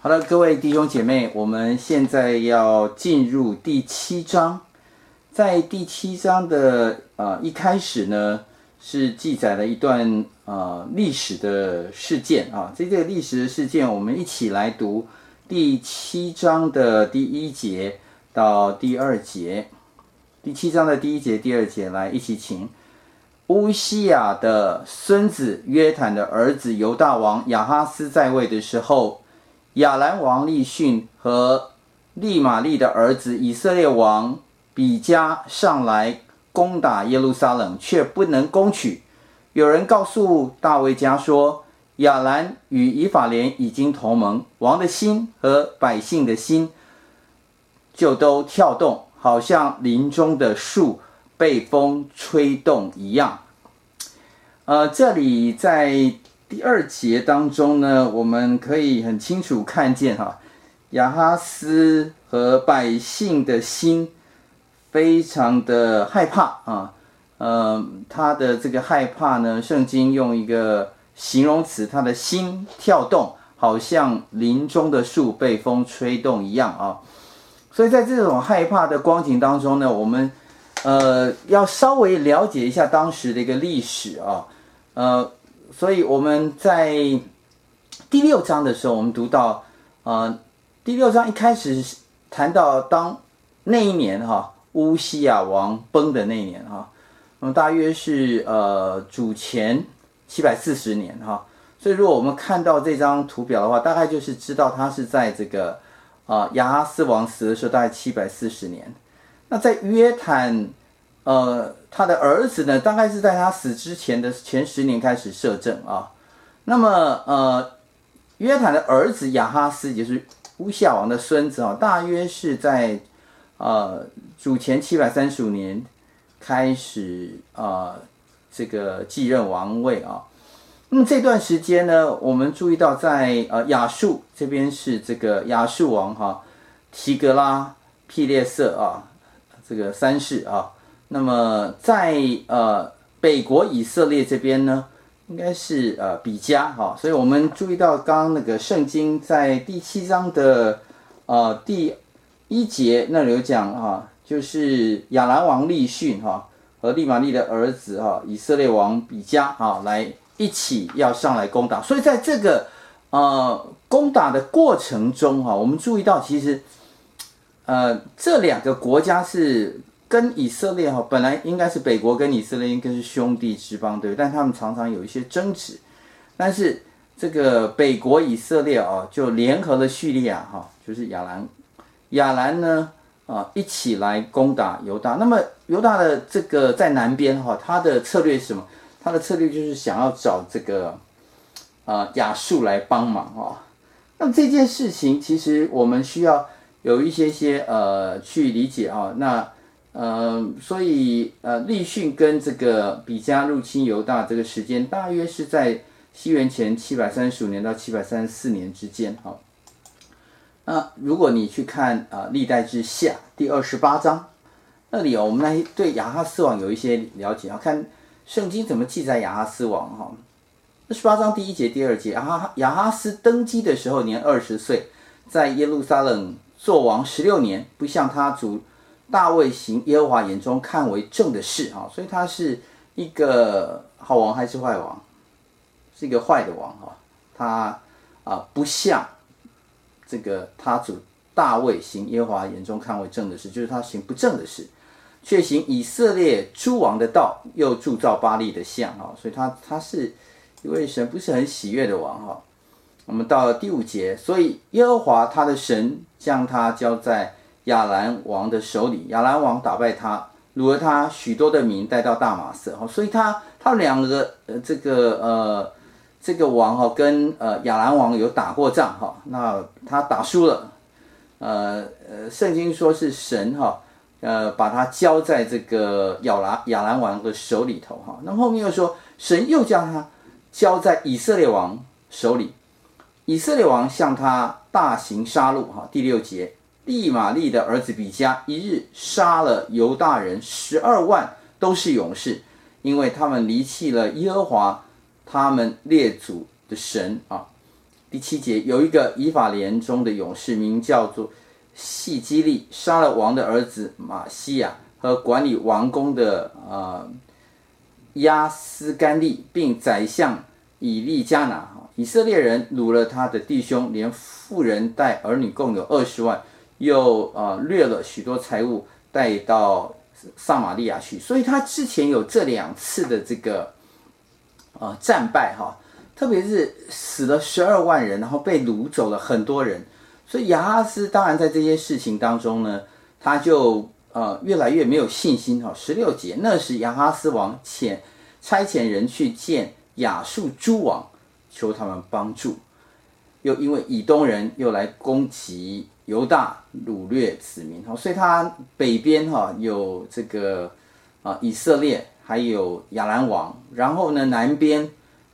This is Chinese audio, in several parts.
好了，各位弟兄姐妹，我们现在要进入第七章。在第七章的呃一开始呢，是记载了一段呃历史的事件啊。这个历史的事件，我们一起来读第七章的第一节到第二节。第七章的第一节、第二节，来一起请乌西雅的孙子约坦的儿子犹大王亚哈斯在位的时候。亚兰王利逊和利玛利的儿子以色列王比加上来攻打耶路撒冷，却不能攻取。有人告诉大卫家说：“亚兰与以法莲已经同盟，王的心和百姓的心就都跳动，好像林中的树被风吹动一样。”呃，这里在。第二节当中呢，我们可以很清楚看见哈，亚哈斯和百姓的心非常的害怕啊，呃，他的这个害怕呢，圣经用一个形容词，他的心跳动，好像林中的树被风吹动一样啊。所以在这种害怕的光景当中呢，我们呃要稍微了解一下当时的一个历史啊，呃。所以我们在第六章的时候，我们读到，呃，第六章一开始谈到当那一年哈，乌西亚王崩的那一年哈，那么大约是呃主前七百四十年哈。所以如果我们看到这张图表的话，大概就是知道他是在这个啊亚哈斯王死的时候，大概七百四十年。那在约坦。呃，他的儿子呢，大概是在他死之前的前十年开始摄政啊。那么，呃，约坦的儿子亚哈斯，也就是乌夏王的孙子啊，大约是在呃主前七百三十五年开始啊、呃，这个继任王位啊。那么这段时间呢，我们注意到在呃亚述这边是这个亚述王哈、提格拉庇列色啊，这个三世啊。那么在呃北国以色列这边呢，应该是呃比加哈，所以我们注意到刚刚那个圣经在第七章的呃第一节那里有讲哈，就是亚兰王利汛哈和利玛利的儿子哈以色列王比加哈来一起要上来攻打，所以在这个呃攻打的过程中哈，我们注意到其实呃这两个国家是。跟以色列哈，本来应该是北国跟以色列应该是兄弟之邦，对不对，但他们常常有一些争执。但是这个北国以色列啊，就联合了叙利亚哈，就是亚兰，亚兰呢啊一起来攻打犹大。那么犹大的这个在南边哈，他的策略是什么？他的策略就是想要找这个啊亚述来帮忙啊。那这件事情其实我们需要有一些些呃去理解啊。那呃，所以呃，利汛跟这个比加入侵犹大这个时间，大约是在西元前七百三十五年到七百三十四年之间。哈，那如果你去看啊，《历代志下》第二十八章，那里哦我们来对亚哈斯王有一些了解要，看圣经怎么记载亚哈斯王哈。二十八章第一节、第二节，亚哈亚哈斯登基的时候年二十岁，在耶路撒冷做王十六年，不像他主。大卫行耶和华眼中看为正的事哈，所以他是一个好王还是坏王？是一个坏的王哈。他啊不像这个他主大卫行耶和华眼中看为正的事，就是他行不正的事，却行以色列诸王的道，又铸造巴力的像哈，所以他他是一位神不是很喜悦的王哈。我们到了第五节，所以耶和华他的神将他交在。亚兰王的手里，亚兰王打败他，掳了他许多的民，带到大马色。哈，所以他他两个呃，这个呃，这个王哈跟呃亚兰王有打过仗哈，那他打输了，呃呃，圣经说是神哈，呃，把他交在这个亚兰亚兰王的手里头哈。那后面又说，神又将他交在以色列王手里，以色列王向他大行杀戮哈。第六节。利玛利的儿子比加一日杀了犹大人十二万，都是勇士，因为他们离弃了耶和华他们列祖的神啊。第七节有一个以法莲中的勇士，名叫做细基利，杀了王的儿子玛西亚和管理王宫的呃亚斯干利，并宰相以利加拿。以色列人掳了他的弟兄，连妇人带儿女共有二十万，又呃掠了许多财物带到撒玛利亚去。所以他之前有这两次的这个、呃、战败哈。特别是死了十二万人，然后被掳走了很多人，所以亚哈斯当然在这些事情当中呢，他就呃越来越没有信心哈。十六节，那时亚哈斯王遣差遣人去见亚述诸王，求他们帮助，又因为以东人又来攻击犹大，掳掠子民哈，所以他北边哈有这个啊以色列，还有亚兰王，然后呢南边。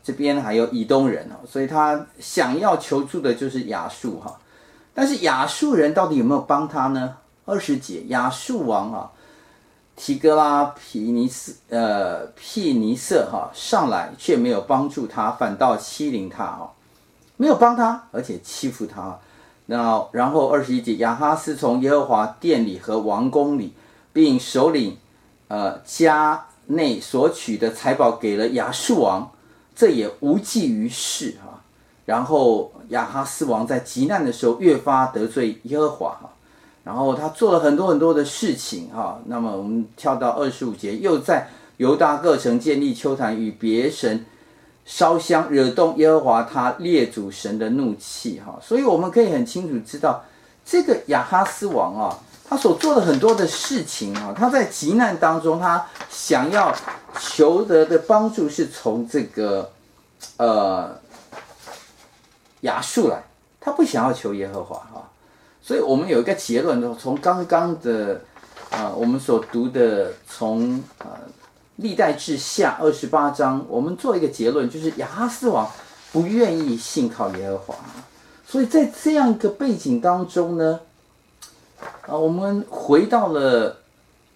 这边还有以东人哦，所以他想要求助的就是亚述哈，但是亚述人到底有没有帮他呢？二十节，亚述王啊，提格拉皮尼斯呃皮尼色哈上来却没有帮助他，反倒欺凌他哦，没有帮他，而且欺负他。那然后二十一节，亚哈斯从耶和华殿里和王宫里，并首领呃家内所取的财宝给了亚述王。这也无济于事哈，然后亚哈斯王在极难的时候越发得罪耶和华哈，然后他做了很多很多的事情哈。那么我们跳到二十五节，又在犹大各城建立邱坛，与别神烧香，惹动耶和华他列祖神的怒气哈。所以我们可以很清楚知道，这个亚哈斯王啊。他所做的很多的事情啊，他在急难当中，他想要求得的帮助是从这个呃亚述来，他不想要求耶和华哈，所以我们有一个结论，从刚刚的啊、呃、我们所读的从呃历代志下二十八章，我们做一个结论，就是亚哈斯王不愿意信靠耶和华，所以在这样一个背景当中呢。啊，我们回到了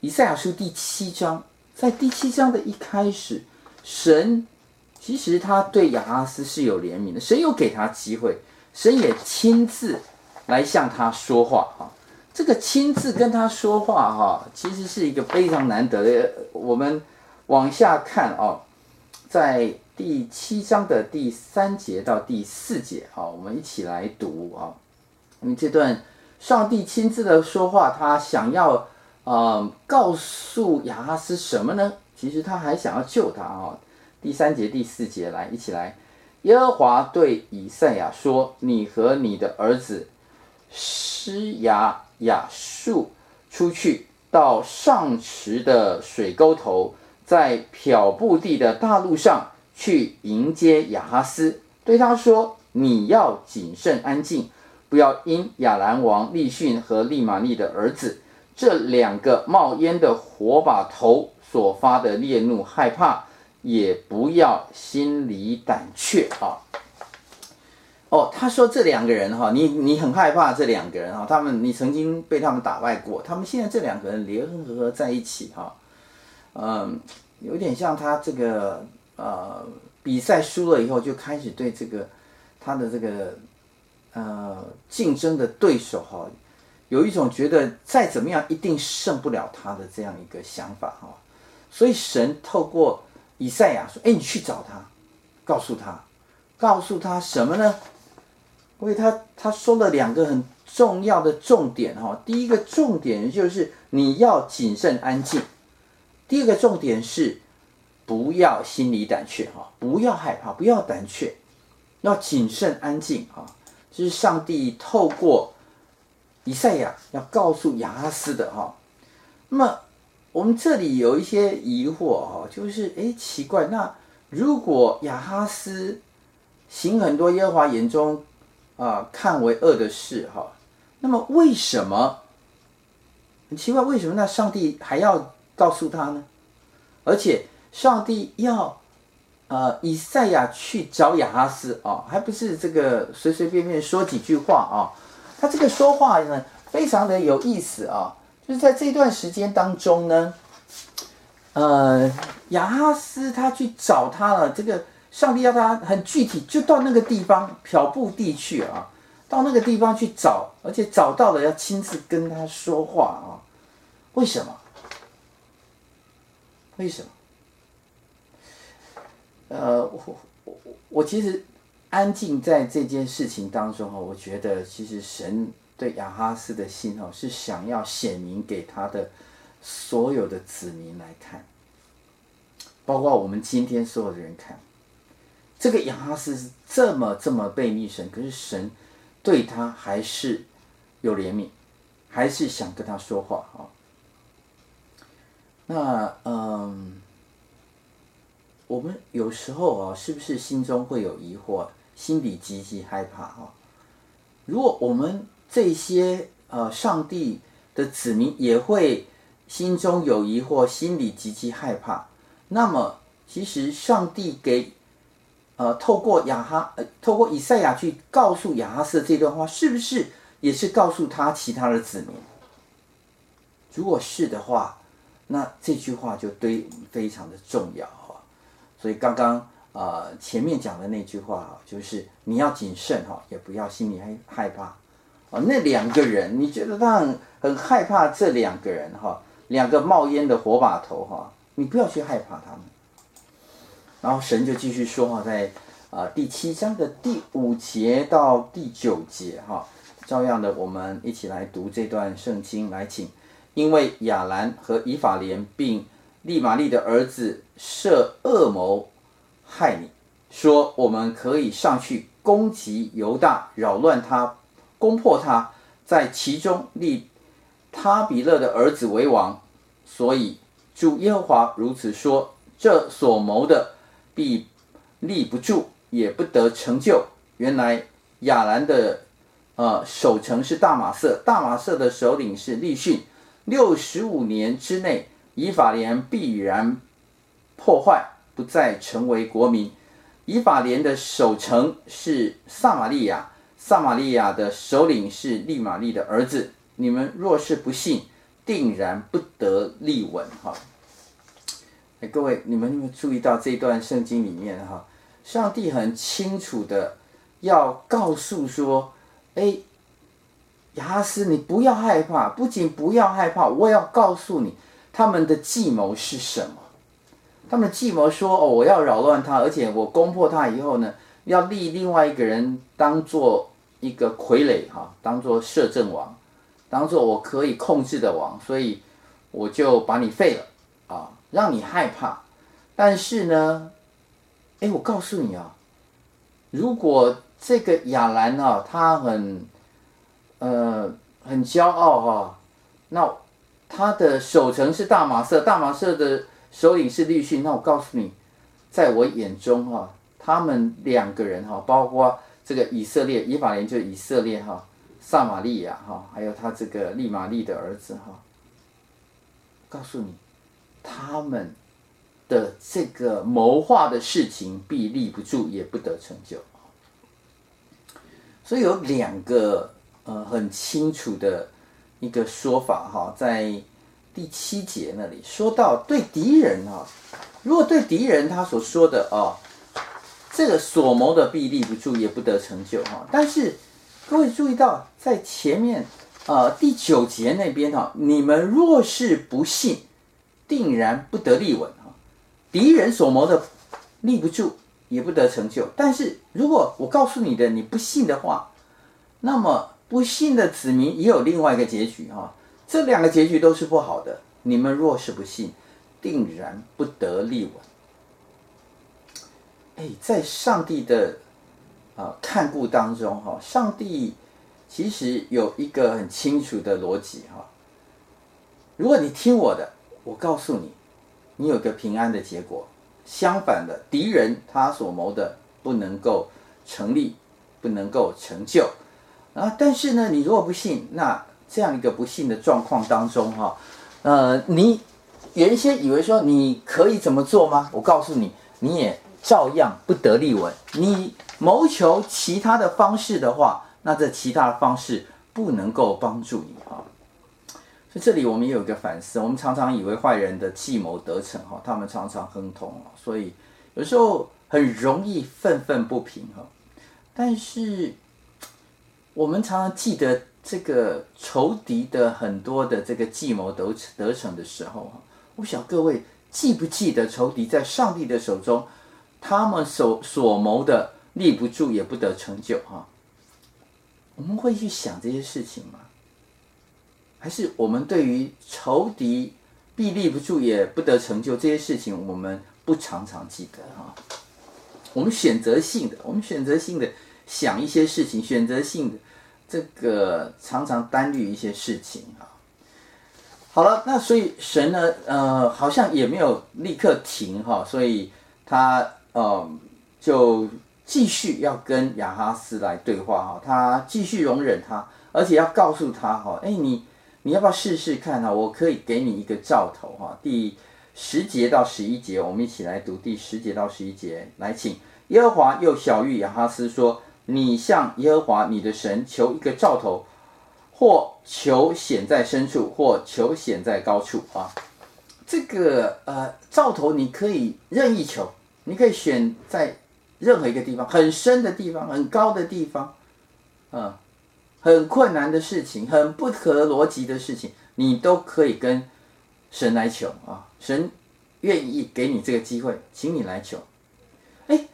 以赛亚书第七章，在第七章的一开始，神其实他对亚哈斯是有怜悯的，神有给他机会，神也亲自来向他说话哈。这个亲自跟他说话哈，其实是一个非常难得的。我们往下看啊，在第七章的第三节到第四节啊，我们一起来读啊，因为这段。上帝亲自的说话，他想要呃告诉亚哈斯什么呢？其实他还想要救他啊、哦。第三节、第四节，来一起来。耶和华对以赛亚说：“你和你的儿子施雅雅述出去，到上池的水沟头，在漂布地的大路上去迎接亚哈斯，对他说：你要谨慎安静。”不要因亚兰王利逊和利玛利的儿子这两个冒烟的火把头所发的烈怒害怕，也不要心里胆怯啊！哦，他说这两个人哈，你你很害怕这两个人哈，他们你曾经被他们打败过，他们现在这两个人联合在一起哈，嗯，有点像他这个呃比赛输了以后就开始对这个他的这个。呃，竞争的对手哈，有一种觉得再怎么样一定胜不了他的这样一个想法哈，所以神透过以赛亚说：“哎，你去找他，告诉他，告诉他什么呢？因为他他说了两个很重要的重点哈，第一个重点就是你要谨慎安静，第二个重点是不要心里胆怯哈，不要害怕，不要胆怯，要谨慎安静啊。”这是上帝透过以赛亚要告诉亚哈斯的哈。那么我们这里有一些疑惑哈，就是哎奇怪，那如果亚哈斯行很多耶和华眼中啊看为恶的事哈，那么为什么很奇怪？为什么那上帝还要告诉他呢？而且上帝要。呃，以赛亚去找亚哈斯啊，还不是这个随随便便说几句话啊？他这个说话呢，非常的有意思啊。就是在这段时间当中呢，呃，亚哈斯他去找他了，这个上帝要他很具体，就到那个地方漂布地去啊，到那个地方去找，而且找到了要亲自跟他说话啊。为什么？为什么？呃，我我我其实安静在这件事情当中哈，我觉得其实神对亚哈斯的心哦，是想要显明给他的所有的子民来看，包括我们今天所有的人看，这个亚哈斯是这么这么被逆神，可是神对他还是有怜悯，还是想跟他说话啊。那嗯，我们有时候啊，是不是心中会有疑惑，心里极其害怕啊？如果我们这些呃上帝的子民也会心中有疑惑，心里极其害怕，那么其实上帝给呃透过亚哈透过以赛亚去告诉亚哈斯这段话，是不是也是告诉他其他的子民？如果是的话。那这句话就对非常的重要哈，所以刚刚呃前面讲的那句话哈，就是你要谨慎哈，也不要心里害害怕啊。那两个人，你觉得他很很害怕这两个人哈，两个冒烟的火把头哈，你不要去害怕他们。然后神就继续说哈，在啊第七章的第五节到第九节哈，照样的我们一起来读这段圣经，来请。因为亚兰和以法莲并利玛利的儿子设恶谋害你，说我们可以上去攻击犹大，扰乱他，攻破他，在其中立他比勒的儿子为王。所以主耶和华如此说：这所谋的必立不住，也不得成就。原来亚兰的呃守城是大马色，大马色的首领是利逊。六十五年之内，以法莲必然破坏，不再成为国民。以法莲的守城是撒玛利亚，撒玛利亚的首领是利玛利的儿子。你们若是不信，定然不得立稳。哈，哎，各位，你们有没有注意到这段圣经里面哈？上帝很清楚的要告诉说，哎。亚哈斯，你不要害怕，不仅不要害怕，我也要告诉你他们的计谋是什么。他们的计谋说：“哦，我要扰乱他，而且我攻破他以后呢，要立另外一个人当做一个傀儡，哈，当做摄政王，当做我可以控制的王，所以我就把你废了啊，让你害怕。但是呢，哎，我告诉你啊，如果这个亚兰啊，他很……呃，很骄傲哈、那他的守城是大马色，大马色的首领是利逊。那我告诉你，在我眼中哈、他们两个人哈、包括这个以色列，以法莲就是以色列哈，撒玛利亚哈，还有他这个利玛利的儿子哈，告诉你，他们的这个谋划的事情必立不住，也不得成就。所以有两个。呃，很清楚的一个说法哈，在第七节那里说到对敌人啊，如果对敌人他所说的啊，这个所谋的必立不住，也不得成就哈。但是各位注意到，在前面啊第九节那边哈，你们若是不信，定然不得立稳哈。敌人所谋的立不住，也不得成就。但是如果我告诉你的你不信的话，那么。不信的子民也有另外一个结局哈，这两个结局都是不好的。你们若是不信，定然不得立稳。哎，在上帝的啊看顾当中哈，上帝其实有一个很清楚的逻辑哈。如果你听我的，我告诉你，你有个平安的结果。相反的，敌人他所谋的不能够成立，不能够成就。啊，但是呢，你如果不信，那这样一个不信的状况当中，哈，呃，你原先以为说你可以怎么做吗？我告诉你，你也照样不得立稳。你谋求其他的方式的话，那这其他的方式不能够帮助你哈。所以这里我们也有一个反思，我们常常以为坏人的计谋得逞哈，他们常常亨通，所以有时候很容易愤愤不平哈。但是我们常常记得这个仇敌的很多的这个计谋得得逞的时候哈，我想各位记不记得仇敌在上帝的手中，他们所所谋的立不住也不得成就哈。我们会去想这些事情吗？还是我们对于仇敌必立不住也不得成就这些事情，我们不常常记得哈？我们选择性的，我们选择性的想一些事情，选择性的这个常常担虑一些事情啊。好了，那所以神呢，呃，好像也没有立刻停哈，所以他呃就。继续要跟亚哈斯来对话哈，他继续容忍他，而且要告诉他哈，哎，你你要不要试试看哈？我可以给你一个兆头哈。第十节到十一节，我们一起来读第十节到十一节。来，请耶和华又晓諭亚哈斯说：“你向耶和华你的神求一个兆头，或求显在深处，或求显在高处啊。这个呃兆头你可以任意求，你可以选在。”任何一个地方，很深的地方，很高的地方，嗯，很困难的事情，很不合逻辑的事情，你都可以跟神来求啊！神愿意给你这个机会，请你来求。哎，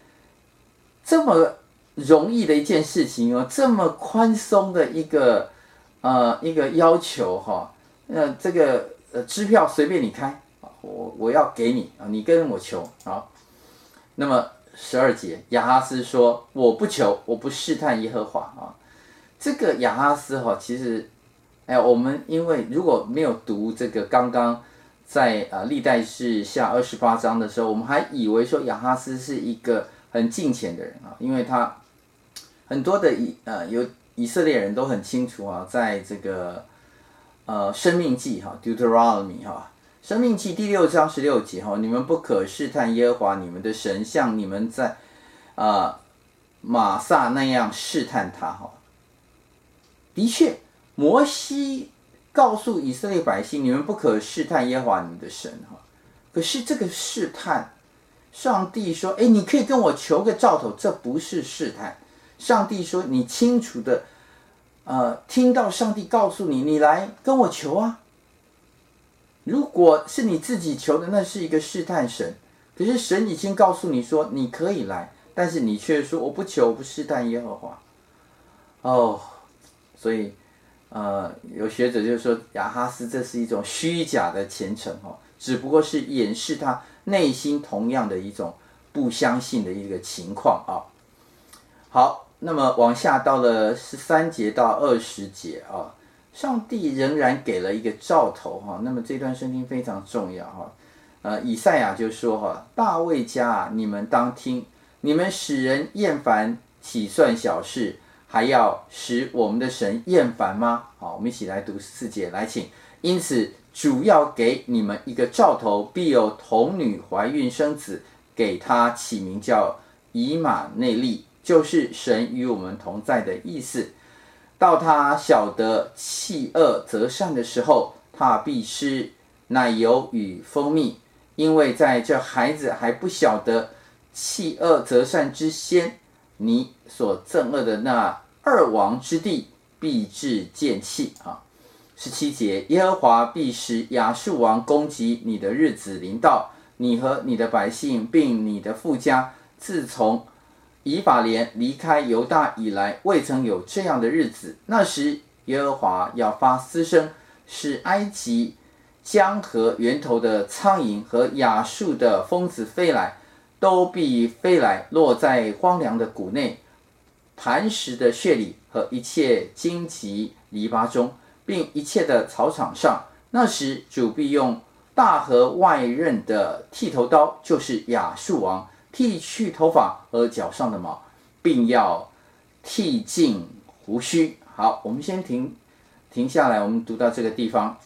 这么容易的一件事情哦，这么宽松的一个呃一个要求哈，呃，这个呃支票随便你开，我我要给你啊，你跟我求啊，那么。十二节，亚哈斯说：“我不求，我不试探耶和华啊。”这个亚哈斯哈，其实，哎，我们因为如果没有读这个刚刚在啊历代志下二十八章的时候，我们还以为说亚哈斯是一个很敬虔的人啊，因为他很多的以呃有以色列人都很清楚啊，在这个呃生命记哈 Deuteronomy 哈。生命记第六章十六节哈，你们不可试探耶和华你们的神，像你们在啊玛萨那样试探他哈。的确，摩西告诉以色列百姓，你们不可试探耶和华你们的神哈。可是这个试探，上帝说，哎，你可以跟我求个兆头，这不是试探。上帝说，你清楚的，呃，听到上帝告诉你，你来跟我求啊。如果是你自己求的，那是一个试探神。可是神已经告诉你说你可以来，但是你却说我不求，我不试探耶和华。哦，所以呃，有学者就说亚哈斯这是一种虚假的虔诚哈，只不过是掩饰他内心同样的一种不相信的一个情况啊。好，那么往下到了十三节到二十节啊。上帝仍然给了一个兆头哈，那么这段圣经非常重要哈。呃，以赛亚就说哈，大卫家啊，你们当听，你们使人厌烦，岂算小事？还要使我们的神厌烦吗？好，我们一起来读四节，来请。因此，主要给你们一个兆头，必有童女怀孕生子，给他起名叫以马内利，就是神与我们同在的意思。到他晓得弃恶择善的时候，他必吃奶油与蜂蜜，因为在这孩子还不晓得弃恶择善之先，你所憎恶的那二王之地必致见弃啊！十七节，耶和华必使亚述王攻击你的日子临到，你和你的百姓并你的富家，自从。以法莲离开犹大以来，未曾有这样的日子。那时，耶和华要发嘶声，使埃及江河源头的苍蝇和亚述的蜂子飞来，都必飞来，落在荒凉的谷内、磐石的穴里和一切荆棘篱笆中，并一切的草场上。那时，主必用大河外刃的剃头刀，就是亚述王。剃去头发和脚上的毛，并要剃尽胡须。好，我们先停停下来，我们读到这个地方。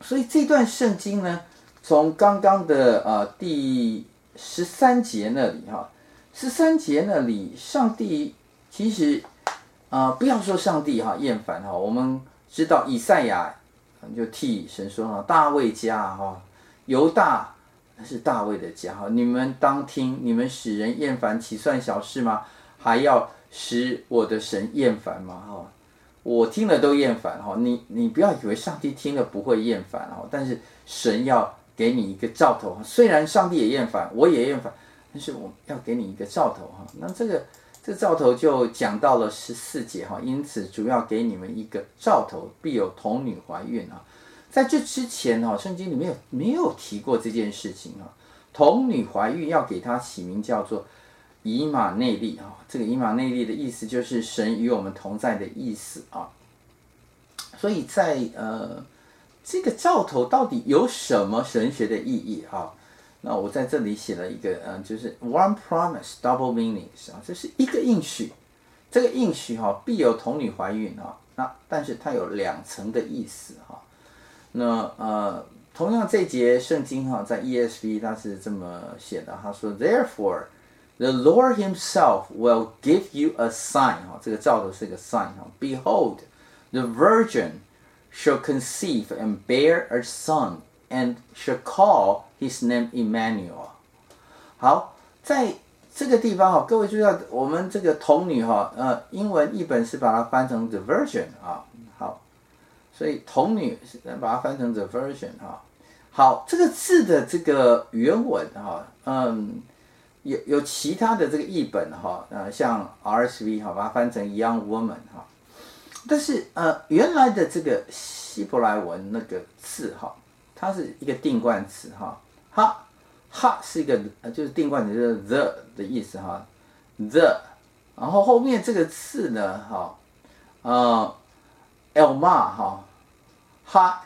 所以这段圣经呢，从刚刚的呃第十三节那里哈，十三节那里，上帝其实啊、不要说上帝哈厌烦哈，我们知道以赛亚就替神说哈，大卫家哈，犹大。是大卫的家哈，你们当听，你们使人厌烦，岂算小事吗？还要使我的神厌烦吗？哈，我听了都厌烦哈。你你不要以为上帝听了不会厌烦哈，但是神要给你一个兆头。虽然上帝也厌烦，我也厌烦，但是我要给你一个兆头哈。那这个这个兆头就讲到了十四节哈，因此主要给你们一个兆头，必有童女怀孕啊。在这之前哈，圣经里面有没有提过这件事情啊？童女怀孕要给她起名叫做以马内利啊，这个以马内利的意思就是神与我们同在的意思啊。所以在呃这个兆头到底有什么神学的意义啊？那我在这里写了一个嗯，就是 one promise double meanings 啊，这是一个应许，这个应许哈必有童女怀孕啊，那但是它有两层的意思哈。那呃，同样这节圣经哈，在 ESV 它是这么写的，他说：“Therefore, the Lord Himself will give you a sign。”哈，这个兆头是个 sign 哈。Behold, the virgin shall conceive and bear a son, and shall call his name Emmanuel。好，在这个地方哈，各位注意到我们这个童女哈，呃，英文译本是把它翻成 the virgin 啊。 所以童女把它翻成 the virgin 哈，好，这个字的这个原文哈，嗯，有有其他的这个译本哈，呃，像 RSV 哈，把它翻成 young woman 哈，但是呃，原来的这个希伯来文那个字哈，它是一个定冠词哈，哈哈是一个就是定冠词，就是 the 的意思哈，the，然后后面这个字呢哈，呃，Elma 哈。哈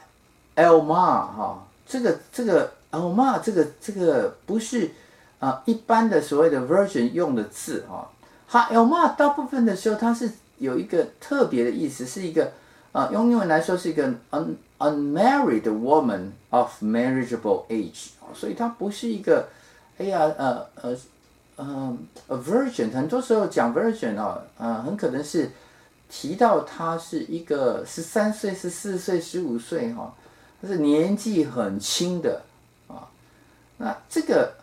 ，Elma 哈，这个这个 Elma 这个这个不是啊、一般的所谓的 version 用的字哈。哈，Elma 大部分的时候它是有一个特别的意思，是一个啊、用英文来说是一个 un unmarried woman of marriageable age，所以它不是一个哎呀呃呃呃 a virgin，很多时候讲 Virgin 啊，呃很可能是。提到他是一个十三岁、十四岁、十五岁，哈，他是年纪很轻的啊。那这个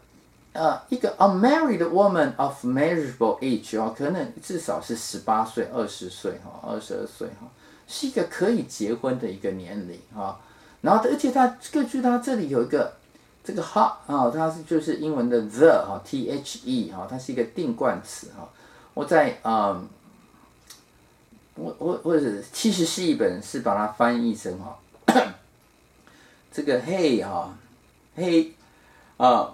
呃，一个 unmarried woman of marriageable age 啊，可能至少是十八岁、二十岁，哈，二十二岁，哈，是一个可以结婚的一个年龄，哈。然后，而且他根据他这里有一个这个 ha 啊，它是就是英文的 the 哈，t h e 哈，它是一个定冠词哈。我在嗯。我我或者是七十士译本是把它翻译成哈，这个 hey 哈，hey 啊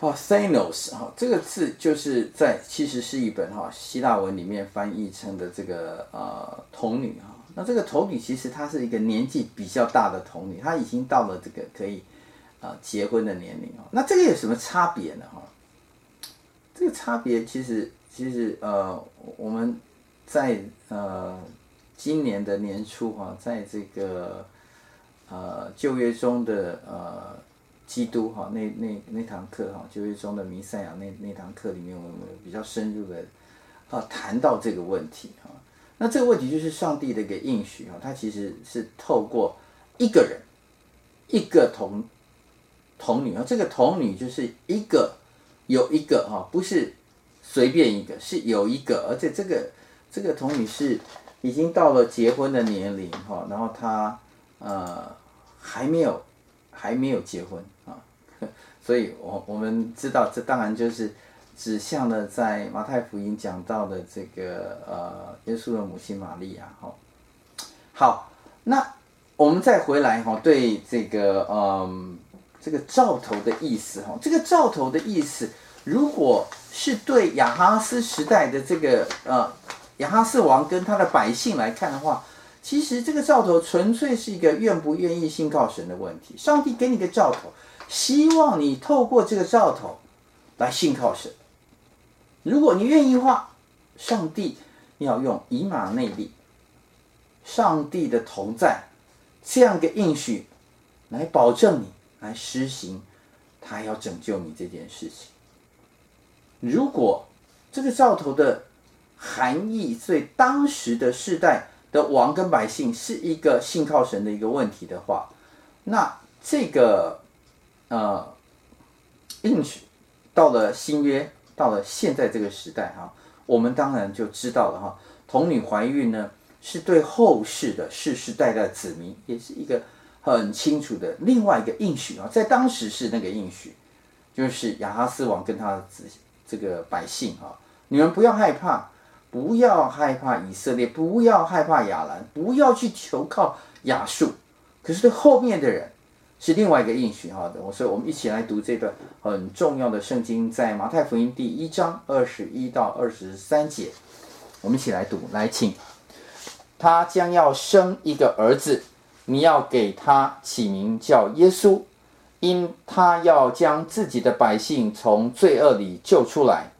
，parthenos 哈，这个字就是在七十是一本哈希腊文里面翻译成的这个呃童女哈。那这个童女其实她是一个年纪比较大的童女，她已经到了这个可以啊、结婚的年龄啊。那这个有什么差别呢哈？这个差别其实其实呃我们。在呃今年的年初哈、在这个呃旧约中的呃基督哈、那那那堂课哈旧约中的弥赛亚那那堂课里面，我们比较深入的啊谈到这个问题哈、啊。那这个问题就是上帝的一个应许哈，它其实是透过一个人一个童童女啊，这个童女就是一个有一个哈，不是随便一个，是有一个，而且这个。这个童女是已经到了结婚的年龄哈，然后她呃还没有还没有结婚啊，所以我我们知道这当然就是指向了在马太福音讲到的这个呃耶稣的母亲玛利亚哈。好，那我们再回来哈，对这个嗯这个兆头的意思哈，这个兆头的意思，如果是对亚哈斯时代的这个呃。亚哈斯王跟他的百姓来看的话，其实这个兆头纯粹是一个愿不愿意信靠神的问题。上帝给你个兆头，希望你透过这个兆头来信靠神。如果你愿意的话，上帝要用以马内利，上帝的同在这样一个应许来保证你，来施行，他要拯救你这件事情。如果这个兆头的含义，所以当时的世代的王跟百姓是一个信靠神的一个问题的话，那这个呃应许到了新约，到了现在这个时代哈，我们当然就知道了哈，童女怀孕呢，是对后世的世世代代子民，也是一个很清楚的另外一个应许啊，在当时是那个应许，就是亚哈斯王跟他的子这个百姓啊，你们不要害怕，不要害怕以色列，不要害怕亚兰，不要去求靠亚述，可是对后面的人是另外一个应许哈的，所以我们一起来读这段很重要的圣经，在马太福音第一章二十一到二十三节，我们一起来读，来请。他将要生一个儿子，你要给他起名叫耶稣，因他要将自己的百姓从罪恶里救出来。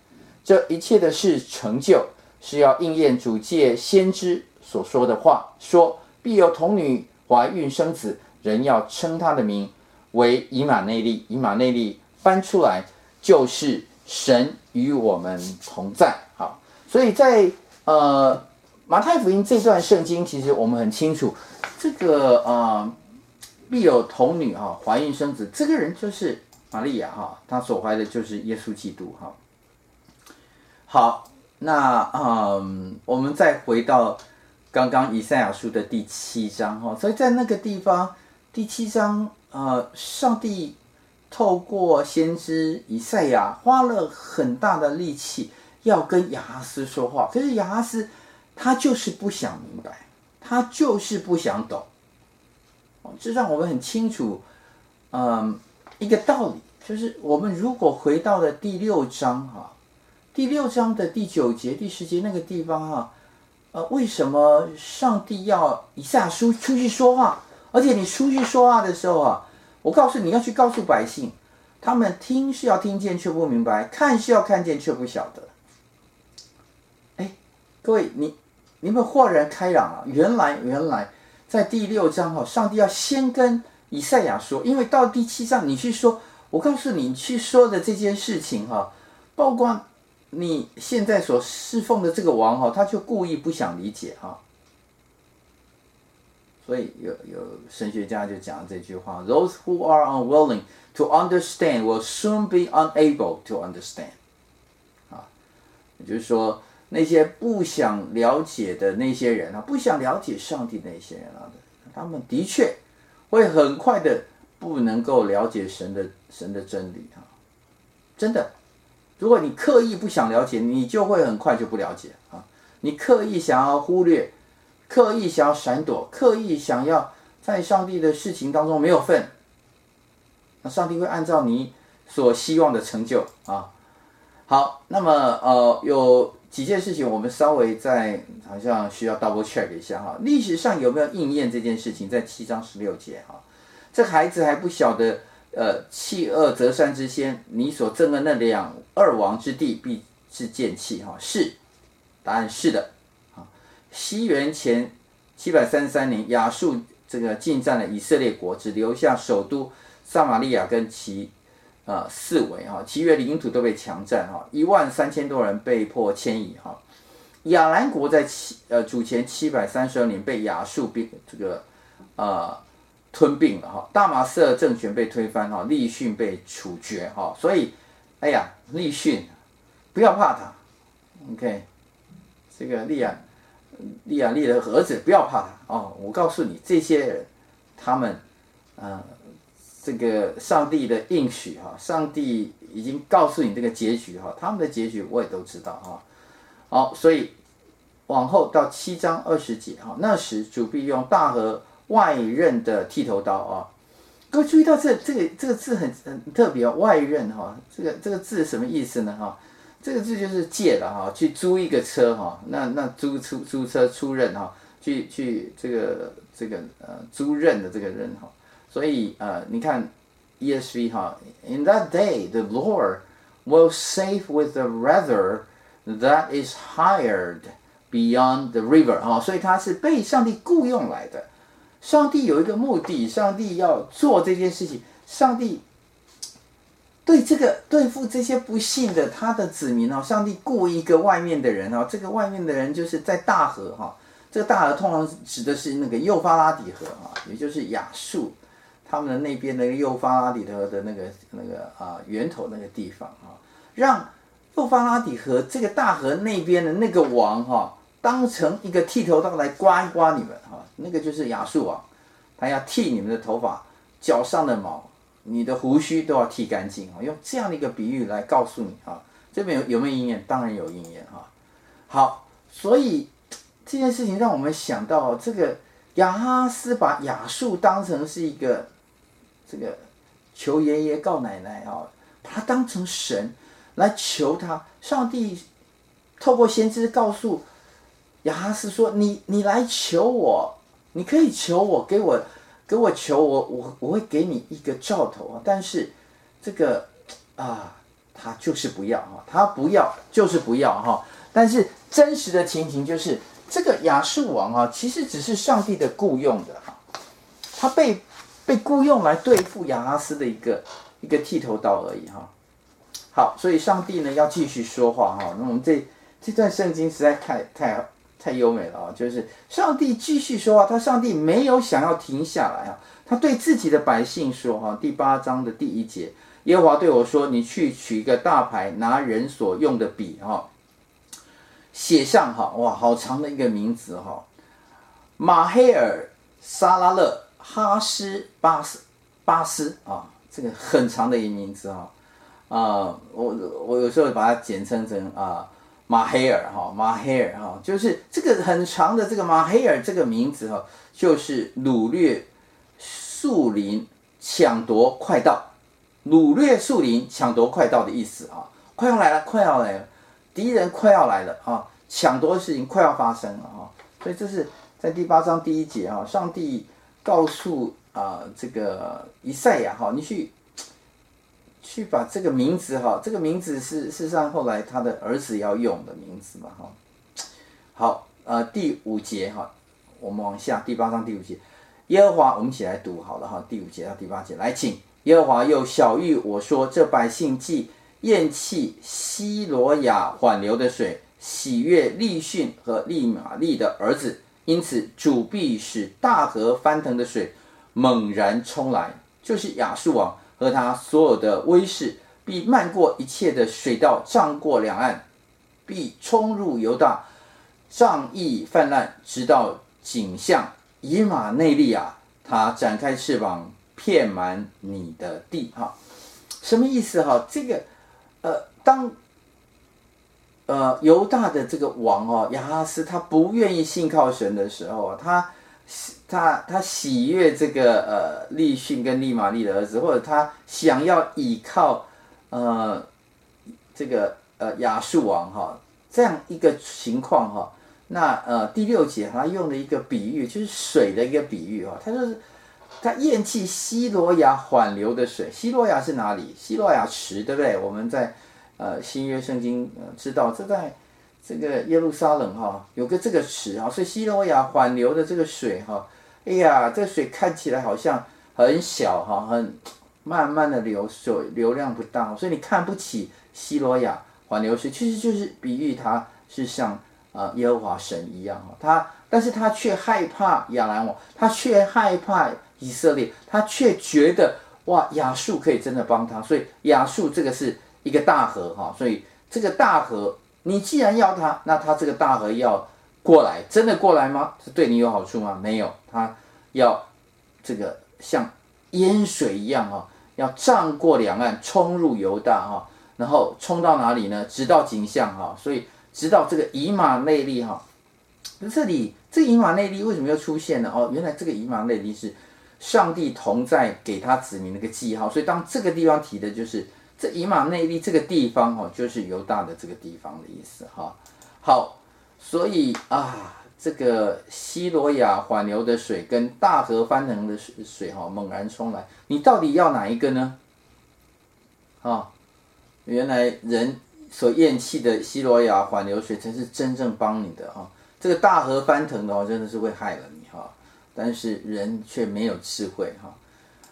这一切的事成就，是要应验主借先知所说的话，说必有童女怀孕生子，人要称他的名为以马内利。以马内利翻出来就是神与我们同在。好，所以在呃。马太福音这段圣经，其实我们很清楚，这个啊、呃，必有童女哈怀孕生子，这个人就是玛利亚哈，她所怀的就是耶稣基督哈。好，那嗯，我们再回到刚刚以赛亚书的第七章哈，所以在那个地方，第七章呃，上帝透过先知以赛亚花了很大的力气要跟亚哈斯说话，可是亚哈斯。他就是不想明白，他就是不想懂。这让我们很清楚，嗯，一个道理，就是我们如果回到了第六章哈，第六章的第九节、第十节那个地方哈，呃，为什么上帝要以赛亚书出去说话？而且你出去说话的时候啊，我告诉你要去告诉百姓，他们听是要听见却不明白，看是要看见却不晓得。哎，各位你。你们豁然开朗了，原来原来在第六章哈，上帝要先跟以赛亚说，因为到第七章你去说，我告诉你，去说的这件事情哈，包括你现在所侍奉的这个王哈，他就故意不想理解哈，所以有有神学家就讲这句话：Those who are unwilling to understand will soon be unable to understand。啊，也就是说。那些不想了解的那些人啊，不想了解上帝那些人啊，他们的确会很快的不能够了解神的神的真理啊，真的，如果你刻意不想了解，你就会很快就不了解啊。你刻意想要忽略，刻意想要闪躲，刻意想要在上帝的事情当中没有份，那上帝会按照你所希望的成就啊。好，那么呃有。几件事情，我们稍微再好像需要 double check 一下哈。历史上有没有应验这件事情？在七章十六节哈，这孩子还不晓得，呃，弃恶择善之先，你所憎的那两二王之地必是剑气哈。是，答案是的。啊，西元前七百三十三年，亚述这个进占了以色列国，只留下首都撒玛利亚跟其。啊，四围哈，其余领土都被强占哈，一万三千多人被迫迁移哈。亚兰国在七呃主前七百三十二年被亚述并这个呃吞并了哈，大马士革政权被推翻哈，利汛被处决哈，所以哎呀，利汛不要怕他，OK，这个利亚利亚利的儿子不要怕他哦，我告诉你这些人他们嗯。这个上帝的应许哈，上帝已经告诉你这个结局哈，他们的结局我也都知道哈。好，所以往后到七章二十节哈，那时主必用大河外刃的剃头刀啊。各位注意到这这个这个字很很特别哦，外刃哈，这个这个字什么意思呢哈？这个字就是借了哈，去租一个车哈，那那租出租车出任哈，去去这个这个呃租任的这个人哈。所以呃，你看 ESV 哈，In that day the Lord will save with the rudder that is hired beyond the river 哈，所以他是被上帝雇佣来的。上帝有一个目的，上帝要做这件事情。上帝对这个对付这些不信的他的子民哦，上帝雇一个外面的人哦，这个外面的人就是在大河哈，这个大河通常指的是那个幼发拉底河啊，也就是亚述。他们的那边那个幼发拉底河的那个那个啊源头那个地方啊，让幼发拉底河这个大河那边的那个王哈，当成一个剃头刀来刮一刮你们哈，那个就是亚述王，他要剃你们的头发、脚上的毛、你的胡须都要剃干净啊，用这样的一个比喻来告诉你啊，这边有有没有应验？当然有应验哈。好，所以这件事情让我们想到这个亚哈斯把亚述当成是一个这个求爷爷告奶奶啊，把他当成神来求他。上帝透过先知告诉亚哈斯说：“你你来求我，你可以求我，给我给我求我，我我会给你一个兆头啊。但是这个啊，他就是不要哈，他不要就是不要哈。但是真实的情形就是，这个亚述王啊，其实只是上帝的雇用的哈，他被被雇用来对付亚哈斯的一个一个剃头刀而已哈。好，所以上帝呢要继续说话哈。那我们这这段圣经实在太太太优美了啊！就是上帝继续说话，他上帝没有想要停下来啊。他对自己的百姓说哈，第八章的第一节，耶和华对我说：“你去取一个大牌，拿人所用的笔哈，写上哈，哇，好长的一个名字哈，马黑尔沙拉勒哈斯巴斯巴斯啊，这个很长的一个名字哈。”啊，我我有时候把它简称成啊马黑尔哈，马黑尔哈，就是这个很长的这个马黑尔这个名字哈，就是掳掠树林、抢夺快道，掳掠树林、抢夺快道的意思啊，快要来了，快要来了，敌人快要来了啊，抢夺的事情快要发生了啊，所以这是在第八章第一节啊，上帝告诉啊这个以赛亚哈，你去。去把这个名字哈，这个名字是事实上后来他的儿子要用的名字嘛哈。好，呃，第五节哈，我们往下第八章第五节，耶和华，我们一起来读好了哈，第五节到第八节，来，请耶和华又晓諭我说，这百姓既厌弃西罗亚缓流的水，喜悦利逊和利玛利的儿子，因此主必使大河翻腾的水猛然冲来，就是亚述王。和他所有的威势，必漫过一切的水道，涨过两岸，必冲入犹大，仗义泛滥，直到颈项以马内利啊！他展开翅膀，遍满你的地。哈，什么意思？哈，这个，呃，当，呃，犹大的这个王哦，亚哈斯他不愿意信靠神的时候，他。他他喜悦这个呃利逊跟利玛利的儿子，或者他想要倚靠呃这个呃亚述王哈这样一个情况哈，那呃第六节他用了一个比喻，就是水的一个比喻哈，他说是他厌弃西罗亚缓流的水，西罗亚是哪里？西罗亚池对不对？我们在呃新约圣经呃知道这在。这个耶路撒冷哈有个这个池哈，所以西罗亚缓流的这个水哈，哎呀，这水看起来好像很小哈，很慢慢的流水，流量不大，所以你看不起西罗亚缓流水，其实就是比喻它是像呃耶和华神一样哈，他但是他却害怕亚兰王，他却害怕以色列，他却觉得哇亚述可以真的帮他，所以亚述这个是一个大河哈，所以这个大河。你既然要他，那他这个大河要过来，真的过来吗？是对你有好处吗？没有，他要这个像淹水一样啊，要涨过两岸，冲入犹大哈，然后冲到哪里呢？直到颈项哈，所以直到这个以马内利哈。那这里这以马内利为什么又出现呢？哦，原来这个以马内利是上帝同在给他子民的一个记号，所以当这个地方提的就是。这以马内利这个地方哈，就是犹大的这个地方的意思哈。好，所以啊，这个西罗亚缓流的水跟大河翻腾的水水哈，猛然冲来，你到底要哪一个呢？啊，原来人所厌弃的西罗亚缓流水才是真正帮你的哈。这个大河翻腾的话，真的是会害了你哈。但是人却没有智慧哈。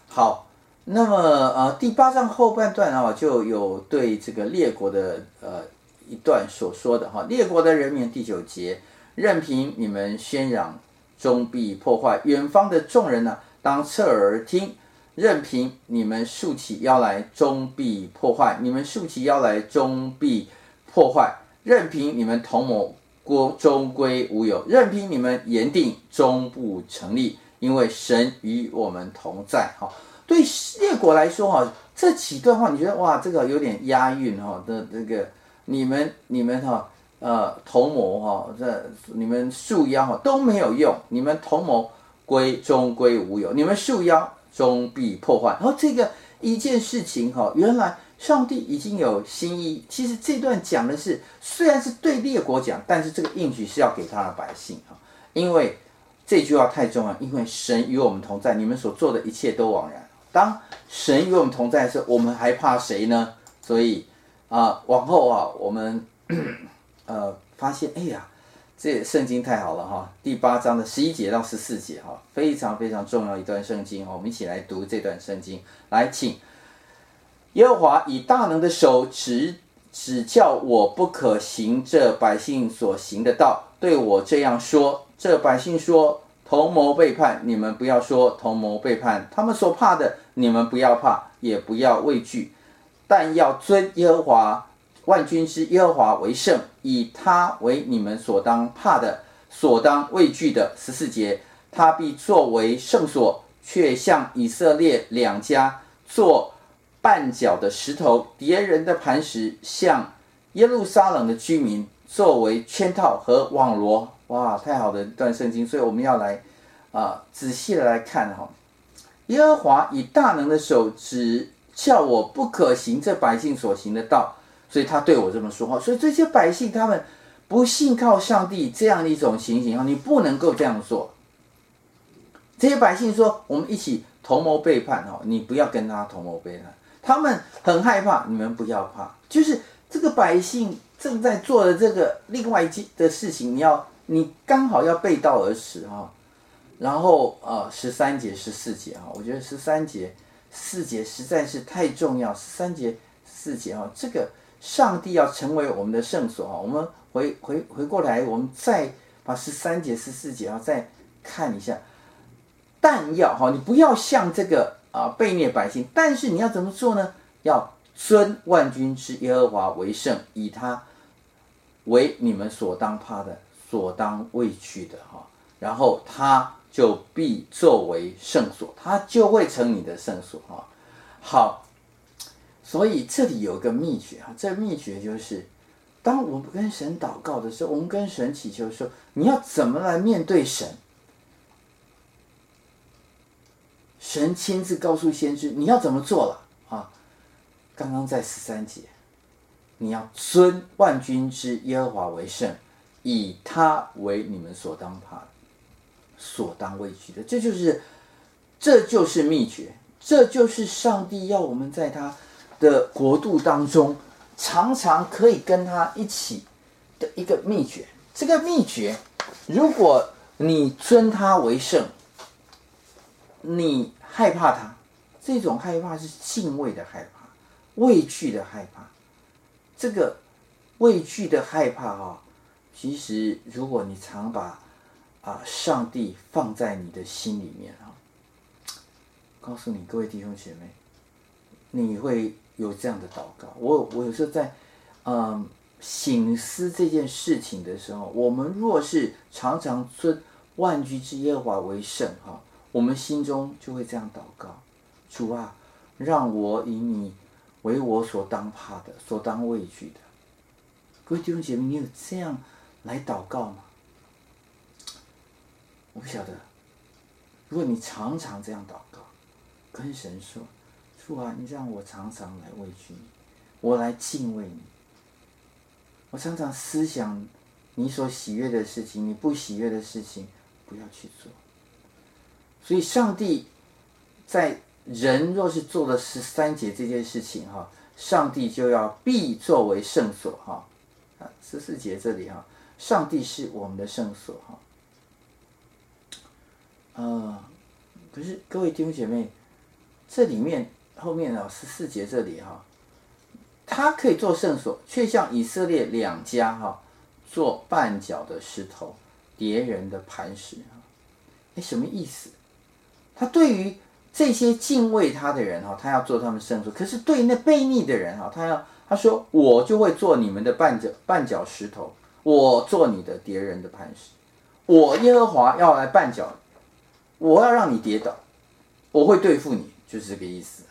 好。那么呃，第八章后半段啊，就有对这个列国的呃一段所说的哈，列国的人民第九节，任凭你们喧嚷，终必破坏；远方的众人呢，当侧耳听，任凭你们竖起腰来，终必破坏；你们竖起腰来，终必破坏。任凭你们同谋，终归无有；任凭你们言定，终不成立。因为神与我们同在。哈，对列国来说，哈，这几段话，你觉得哇，这个有点押韵，哈的这个，你们你们哈，呃，同谋哈，这你们束腰哈都没有用，你们同谋归终归无有，你们束腰终必破坏。然后这个一件事情哈，原来上帝已经有心意。其实这段讲的是，虽然是对列国讲，但是这个应许是要给他的百姓哈，因为。这句话太重要，因为神与我们同在，你们所做的一切都枉然。当神与我们同在的时候，我们还怕谁呢？所以啊、往后啊，我们呃发现，哎呀，这圣经太好了哈！第八章的十一节到十四节哈，非常非常重要一段圣经哈，我们一起来读这段圣经。来，请耶和华以大能的手指指教我不可行这百姓所行的道，对我这样说。这百姓说：“同谋背叛，你们不要说同谋背叛。他们所怕的，你们不要怕，也不要畏惧，但要尊耶和华万军之耶和华为圣，以他为你们所当怕的、所当畏惧的。”十四节，他必作为圣所，却向以色列两家做绊脚的石头，敌人的磐石，向耶路撒冷的居民作为圈套和网罗。哇，太好的一段圣经，所以我们要来啊、仔细的来看哈。耶和华以大能的手指叫我不可行这百姓所行的道，所以他对我这么说话。所以这些百姓他们不信靠上帝这样的一种情形啊，你不能够这样做。这些百姓说：“我们一起同谋背叛哦，你不要跟他同谋背叛。”他们很害怕，你们不要怕。就是这个百姓正在做的这个另外一件的事情，你要。你刚好要背道而驰哈，然后呃十三节十四节哈，我觉得十三节四节实在是太重要。十三节四节哈，这个上帝要成为我们的圣所啊，我们回回回过来，我们再把十三节十四节啊再看一下。但要哈，你不要像这个啊被虐百姓，但是你要怎么做呢？要尊万军之耶和华为圣，以他为你们所当怕的。所当畏惧的哈，然后他就必作为圣所，他就会成你的圣所哈。好，所以这里有个秘诀啊，这秘诀就是，当我们跟神祷告的时候，我们跟神祈求说，你要怎么来面对神？神亲自告诉先知你要怎么做了啊？刚刚在十三节，你要尊万军之耶和华为圣。以他为你们所当怕、所当畏惧的，这就是，这就是秘诀，这就是上帝要我们在他的国度当中，常常可以跟他一起的一个秘诀。这个秘诀，如果你尊他为圣，你害怕他，这种害怕是敬畏的害怕，畏惧的害怕。这个畏惧的害怕啊、哦。其实，如果你常把啊上帝放在你的心里面啊，告诉你各位弟兄姐妹，你会有这样的祷告。我我有时候在嗯醒思这件事情的时候，我们若是常常尊万军之耶和华为圣哈，我们心中就会这样祷告：主啊，让我以你为我所当怕的、所当畏惧的。各位弟兄姐妹，你有这样？来祷告吗？我不晓得。如果你常常这样祷告，跟神说：“父啊，你让我常常来畏惧你，我来敬畏你。我常常思想你所喜悦的事情，你不喜悦的事情不要去做。”所以，上帝在人若是做了十三节这件事情，哈，上帝就要必作为圣所，哈，啊，十四节这里，哈。上帝是我们的圣所，哈，呃，可是各位弟兄姐妹，这里面后面啊十四节这里哈，他可以做圣所，却向以色列两家哈做绊脚的石头，敌人的磐石啊，哎，什么意思？他对于这些敬畏他的人哈，他要做他们圣所；可是对那悖逆的人哈，他要他说我就会做你们的绊脚绊脚石头，我做你的敌人的磐石，我耶和华要来绊脚，我要让你跌倒，我会对付你，就是这个意思。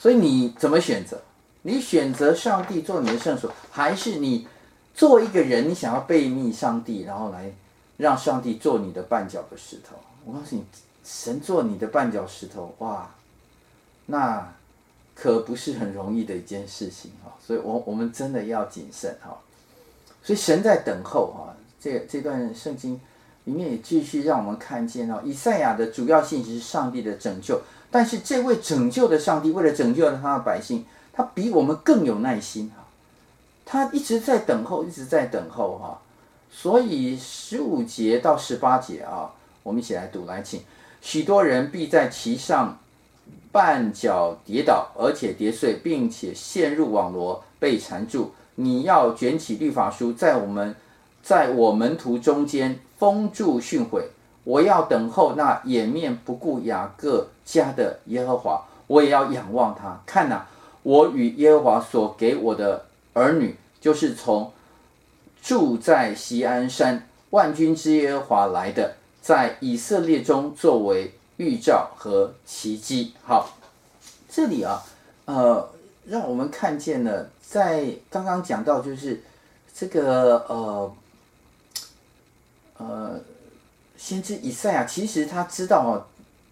所以你怎么选择？你选择上帝做你的圣所，还是你做一个人，你想要背逆上帝，然后来让上帝做你的绊脚的石头？我告诉你。神做你的绊脚石头，哇，那可不是很容易的一件事情哈，所以我我们真的要谨慎哈。所以神在等候哈，这这段圣经里面也继续让我们看见哦，以赛亚的主要信息是上帝的拯救，但是这位拯救的上帝为了拯救他的百姓，他比我们更有耐心哈，他一直在等候，一直在等候哈。所以十五节到十八节啊，我们一起来读，来请。许多人必在其上绊脚跌倒，而且跌碎，并且陷入网罗，被缠住。你要卷起律法书，在我们在我门徒中间封住训诲。我要等候那掩面不顾雅各家的耶和华，我也要仰望他。看哪，我与耶和华所给我的儿女，就是从住在锡安山万军之耶和华来的。在以色列中作为预兆和奇迹。好，这里啊，呃，让我们看见了，在刚刚讲到就是这个呃呃，先知以赛亚，其实他知道哦，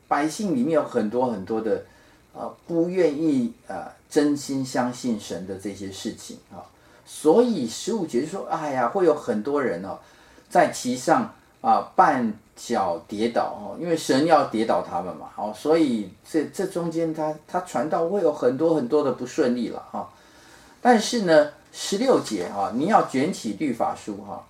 百姓里面有很多很多的呃不愿意、呃、真心相信神的这些事情啊，所以十五节就说，哎呀，会有很多人哦，在其上啊绊脚跌倒哦，因为神要跌倒他们嘛，哦，所以这这中间他他传道会有很多很多的不顺利了哈。但是呢，十六节哈，你要卷起律法书哈，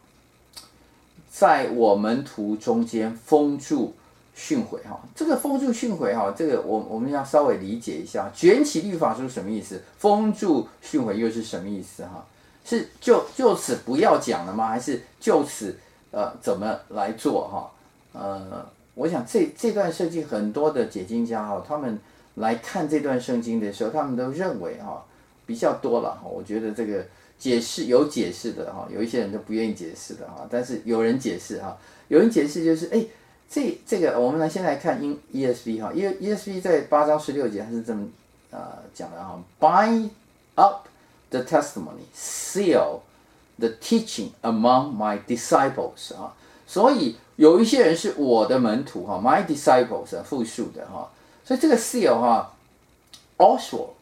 在我们图中间封住训诲哈。这个封住训诲哈，这个我我们要稍微理解一下，卷起律法书什么意思？封住训诲又是什么意思哈？是就就此不要讲了吗？还是就此呃怎么来做哈？呃，我想这这段圣经很多的解经家哈，他们来看这段圣经的时候，他们都认为哈比较多了哈。我觉得这个解释有解释的哈，有一些人都不愿意解释的哈，但是有人解释哈，有人解释就是哎，这这个我们来先来看英 ESV 哈，E ESV 在八章十六节它是这么呃讲的哈，Bind up the testimony, seal the teaching among my disciples 啊，所以。有一些人是我的门徒哈，my disciples 复数的哈，所以这个 seal 哈，Oswald 啊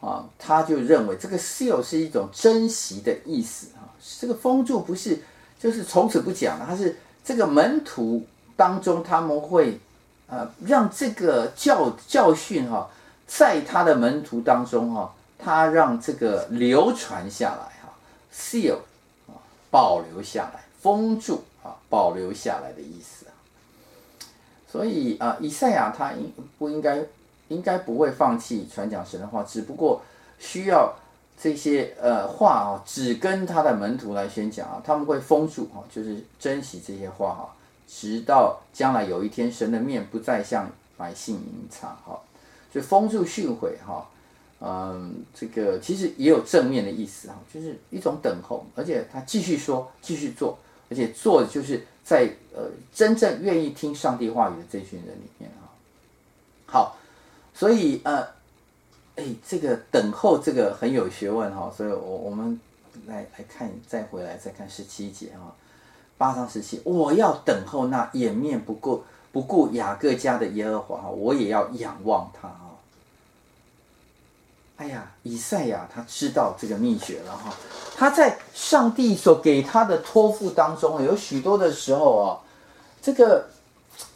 啊，他就认为这个 seal 是一种珍惜的意思啊，这个封住不是就是从此不讲了，他是这个门徒当中他们会呃让这个教教训哈，在他的门徒当中哈，他让这个流传下来哈，seal 啊保留下来封住啊。保留下来的意思啊，所以啊，以赛亚他应不应该应该不会放弃传讲神的话，只不过需要这些呃话啊，只跟他的门徒来宣讲啊，他们会封住哈，就是珍惜这些话哈，直到将来有一天神的面不再向百姓隐藏哈，所以封住训诲哈，嗯，这个其实也有正面的意思哈，就是一种等候，而且他继续说，继续做。而且做的就是在呃真正愿意听上帝话语的这群人里面啊，好，所以呃，哎，这个等候这个很有学问哈，所以我我们来来看，再回来再看十七节哈，八章十七，我要等候那掩面不顾不顾雅各家的耶和华哈，我也要仰望他哈。哎呀，以赛亚他知道这个秘诀了哈。他在上帝所给他的托付当中，有许多的时候啊，这个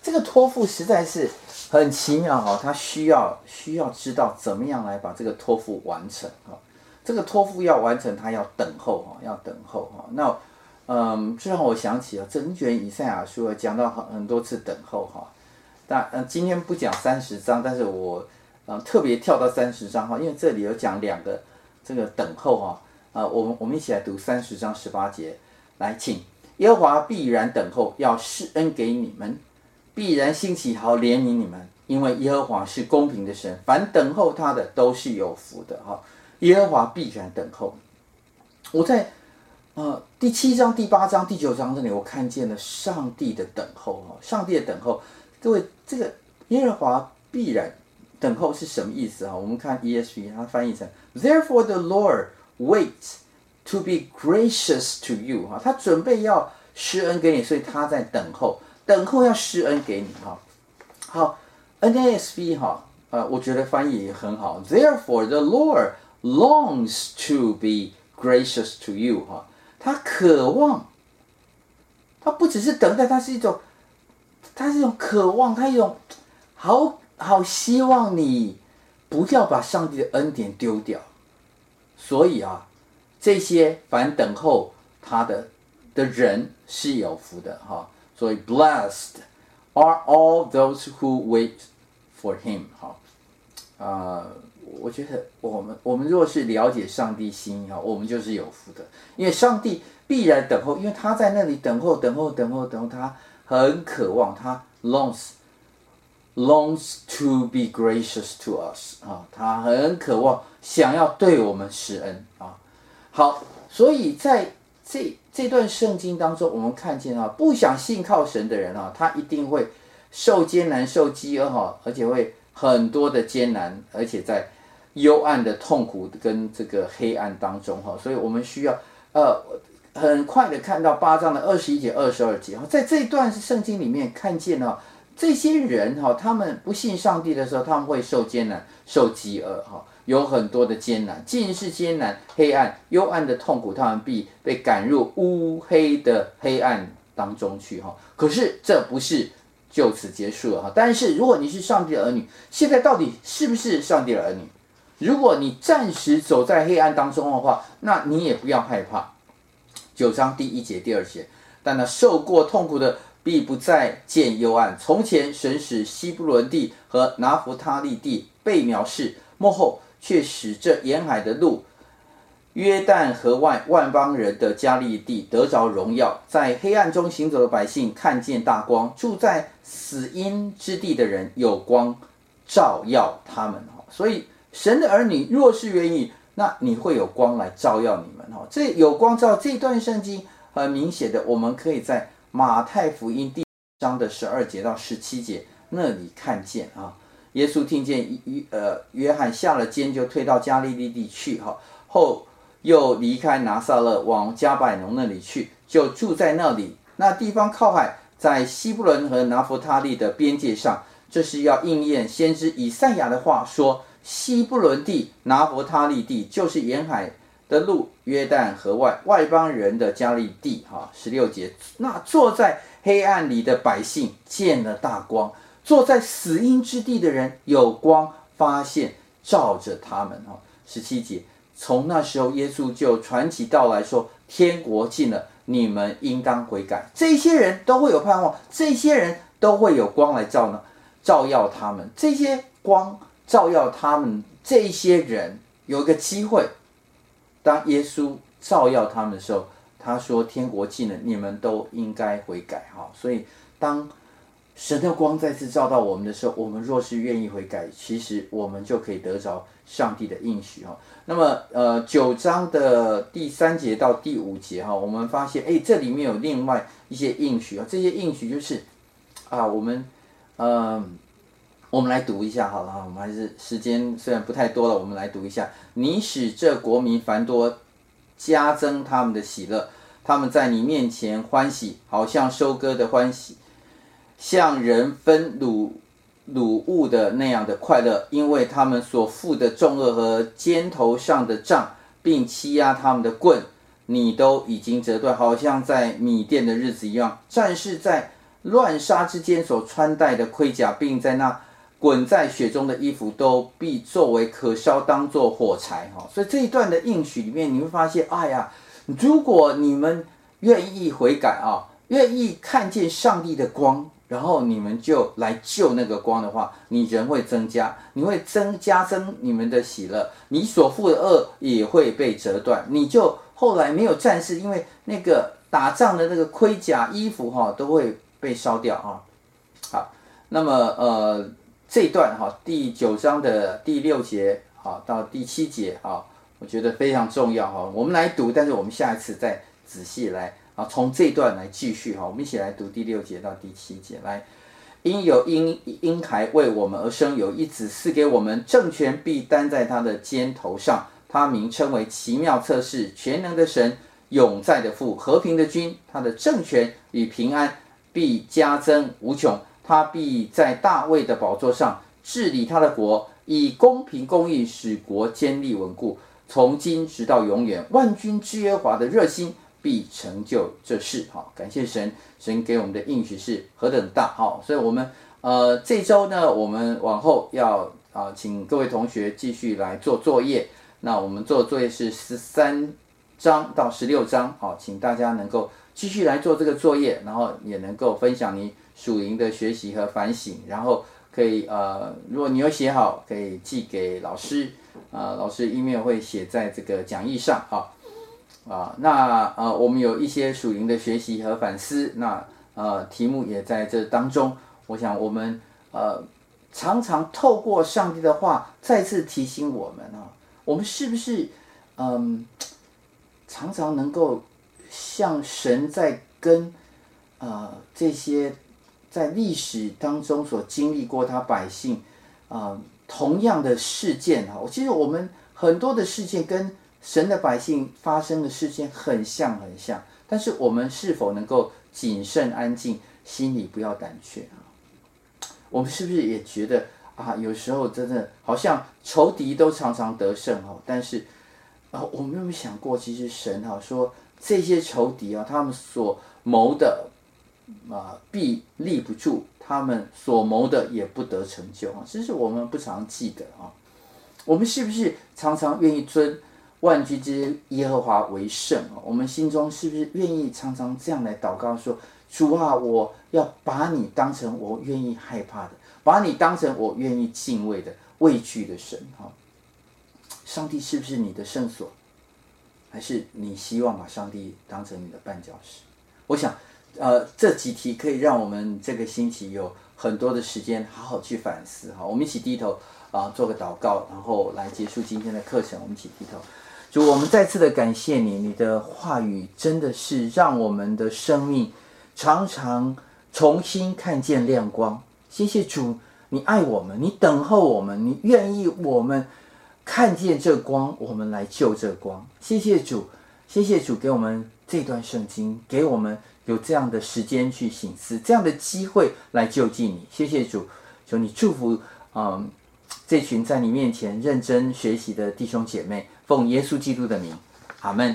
这个托付实在是很奇妙哈。他需要需要知道怎么样来把这个托付完成哈。这个托付要完成，他要等候哈，要等候哈。那嗯，这让我想起了整卷以赛亚书讲到很很多次等候哈。但嗯，今天不讲三十章，但是我。嗯，特别跳到三十章哈，因为这里有讲两个这个等候哈。啊，我们我们一起来读三十章十八节，来，请耶和华必然等候，要施恩给你们，必然兴起好怜悯你们。因为耶和华是公平的神，凡等候他的都是有福的哈。耶和华必然等候。我在呃第七章、第八章、第九章这里，我看见了上帝的等候哈，上帝的等候。各位，这个耶和华必然等候是什么意思啊？我们看 ESV，它翻译成 Therefore the Lord waits to be gracious to you 哈，他准备要施恩给你，所以他在等候，等候要施恩给你哈。好，NASB 哈，呃，我觉得翻译也很好。Therefore the Lord longs to be gracious to you 哈，他渴望，他不只是等待，他是一种。他是一种渴望，他一种好好希望你不要把上帝的恩典丢掉。所以啊，这些凡等候他的的人是有福的哈。所以，blessed are all those who wait for him 哈。啊，我觉得我们我们若是了解上帝心意哈，我们就是有福的，因为上帝必然等候，因为他在那里等候，等候，等候，等候他。很渴望，他 longs longs to be gracious to us 啊，他很渴望想要对我们施恩啊。好，所以在这这段圣经当中，我们看见啊，不想信靠神的人啊，他一定会受艰难、受饥饿哈，而且会很多的艰难，而且在幽暗的痛苦跟这个黑暗当中哈，所以我们需要呃。很快的看到八章的二十一节、二十二节哈，在这一段圣经里面看见了这些人哈，他们不信上帝的时候，他们会受艰难、受饥饿哈，有很多的艰难，尽是艰难、黑暗、幽暗的痛苦，他们必被赶入乌黑的黑暗当中去哈。可是这不是就此结束了哈。但是如果你是上帝的儿女，现在到底是不是上帝的儿女？如果你暂时走在黑暗当中的话，那你也不要害怕。九章第一节、第二节，但那受过痛苦的必不再见幽暗。从前神使西布伦地和拿弗他利地被藐视，幕后却使这沿海的路、约旦河外万邦人的加利地得着荣耀。在黑暗中行走的百姓看见大光，住在死荫之地的人有光照耀他们。所以神的儿女若是愿意。那你会有光来照耀你们哈，这有光照这段圣经很明显的，我们可以在马太福音第章的十二节到十七节那里看见啊。耶稣听见约呃约翰下了监，就退到加利利地去哈，后又离开拿撒勒往加百农那里去，就住在那里。那地方靠海，在西布伦和拿弗他利的边界上，这是要应验先知以赛亚的话说。西布伦地、拿弗他利地，就是沿海的路，约旦河外外邦人的加利地。哈，十六节，那坐在黑暗里的百姓见了大光，坐在死荫之地的人有光发现照着他们。哈，十七节，从那时候耶稣就传起道来说：天国近了，你们应当悔改。这些人都会有盼望，这些人都会有光来照呢，照耀他们。这些光。照耀他们这些人有一个机会，当耶稣照耀他们的时候，他说：“天国近了，你们都应该悔改。”哈，所以当神的光再次照到我们的时候，我们若是愿意悔改，其实我们就可以得着上帝的应许。哈，那么呃，九章的第三节到第五节哈，我们发现哎，这里面有另外一些应许啊，这些应许就是啊，我们嗯。我们来读一下好了哈，我们还是时间虽然不太多了，我们来读一下。你使这国民繁多，加增他们的喜乐，他们在你面前欢喜，好像收割的欢喜，像人分掳掳物的那样的快乐，因为他们所负的重轭和肩头上的杖，并欺压他们的棍，你都已经折断，好像在米店的日子一样。战士在乱杀之间所穿戴的盔甲，并在那。滚在雪中的衣服都必作为可烧，当作火柴哈。所以这一段的应许里面，你会发现，哎呀，如果你们愿意悔改啊，愿意看见上帝的光，然后你们就来救那个光的话，你人会增加，你会增加增你们的喜乐，你所负的恶也会被折断，你就后来没有战事，因为那个打仗的那个盔甲衣服哈都会被烧掉啊。好，那么呃。这一段哈，第九章的第六节好到第七节啊，我觉得非常重要哈。我们来读，但是我们下一次再仔细来从这一段来继续哈。我们一起来读第六节到第七节来。因有婴婴孩为我们而生，有一子赐给我们，政权必担在他的肩头上。他名称为奇妙测试、全能的神、永在的父、和平的君。他的政权与平安必加增无穷。他必在大卫的宝座上治理他的国，以公平公义使国坚立稳固，从今直到永远。万军之耶和华的热心必成就这事。好，感谢神，神给我们的应许是何等大。好，所以我们呃这周呢，我们往后要啊、请各位同学继续来做作业。那我们做作业是十三章到十六章，好，请大家能够继续来做这个作业，然后也能够分享你属灵的学习和反省，然后可以呃，如果你有写好，可以寄给老师，呃，老师 email 会写在这个讲义上，好，啊，那呃，我们有一些属灵的学习和反思，那呃，题目也在这当中，我想我们呃，常常透过上帝的话再次提醒我们啊。我们是不是，嗯，常常能够像神在跟，呃，这些在历史当中所经历过他百姓，啊、同样的事件哈，其实我们很多的事件跟神的百姓发生的事件很像很像，但是我们是否能够谨慎安静，心里不要胆怯啊？我们是不是也觉得？啊，有时候真的好像仇敌都常常得胜哦，但是啊，我们有没有想过，其实神哈说这些仇敌啊，他们所谋的啊必立不住，他们所谋的也不得成就啊，这是我们不常记得啊。我们是不是常常愿意尊万军之耶和华为圣啊？我们心中是不是愿意常常这样来祷告说：主啊，我要把你当成我愿意害怕的。把你当成我愿意敬畏的畏惧的神哈，上帝是不是你的圣所，还是你希望把上帝当成你的绊脚石？我想，呃，这几题可以让我们这个星期有很多的时间好好去反思哈。我们一起低头啊、做个祷告，然后来结束今天的课程。我们一起低头，主，我们再次的感谢你，你的话语真的是让我们的生命常常重新看见亮光。谢谢主，你爱我们，你等候我们，你愿意我们看见这光，我们来救这光。谢谢主，谢谢主给我们这段圣经，给我们有这样的时间去省思，这样的机会来救济你。谢谢主，求你祝福嗯这群在你面前认真学习的弟兄姐妹，奉耶稣基督的名，阿门。